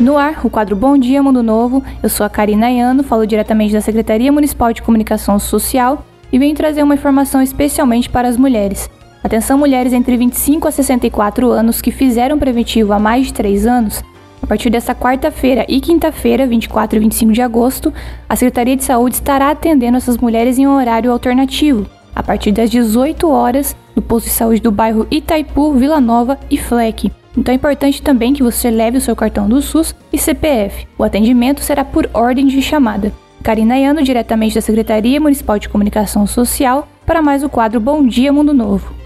No ar, o quadro Bom Dia Mundo Novo. Eu sou a Karina Ayano, falo diretamente da Secretaria Municipal de Comunicação Social e venho trazer uma informação especialmente para as mulheres. Atenção, mulheres entre 25 a 64 anos que fizeram preventivo há mais de 3 anos. A partir desta quarta-feira e quinta-feira, 24 e 25 de agosto, a Secretaria de Saúde estará atendendo essas mulheres em um horário alternativo, a partir das 18 horas, no posto de saúde do bairro Itaipu, Vila Nova e Fleck. Então é importante também que você leve o seu cartão do SUS e CPF. O atendimento será por ordem de chamada. Karina Iano, diretamente da Secretaria Municipal de Comunicação Social, para mais o quadro Bom Dia Mundo Novo.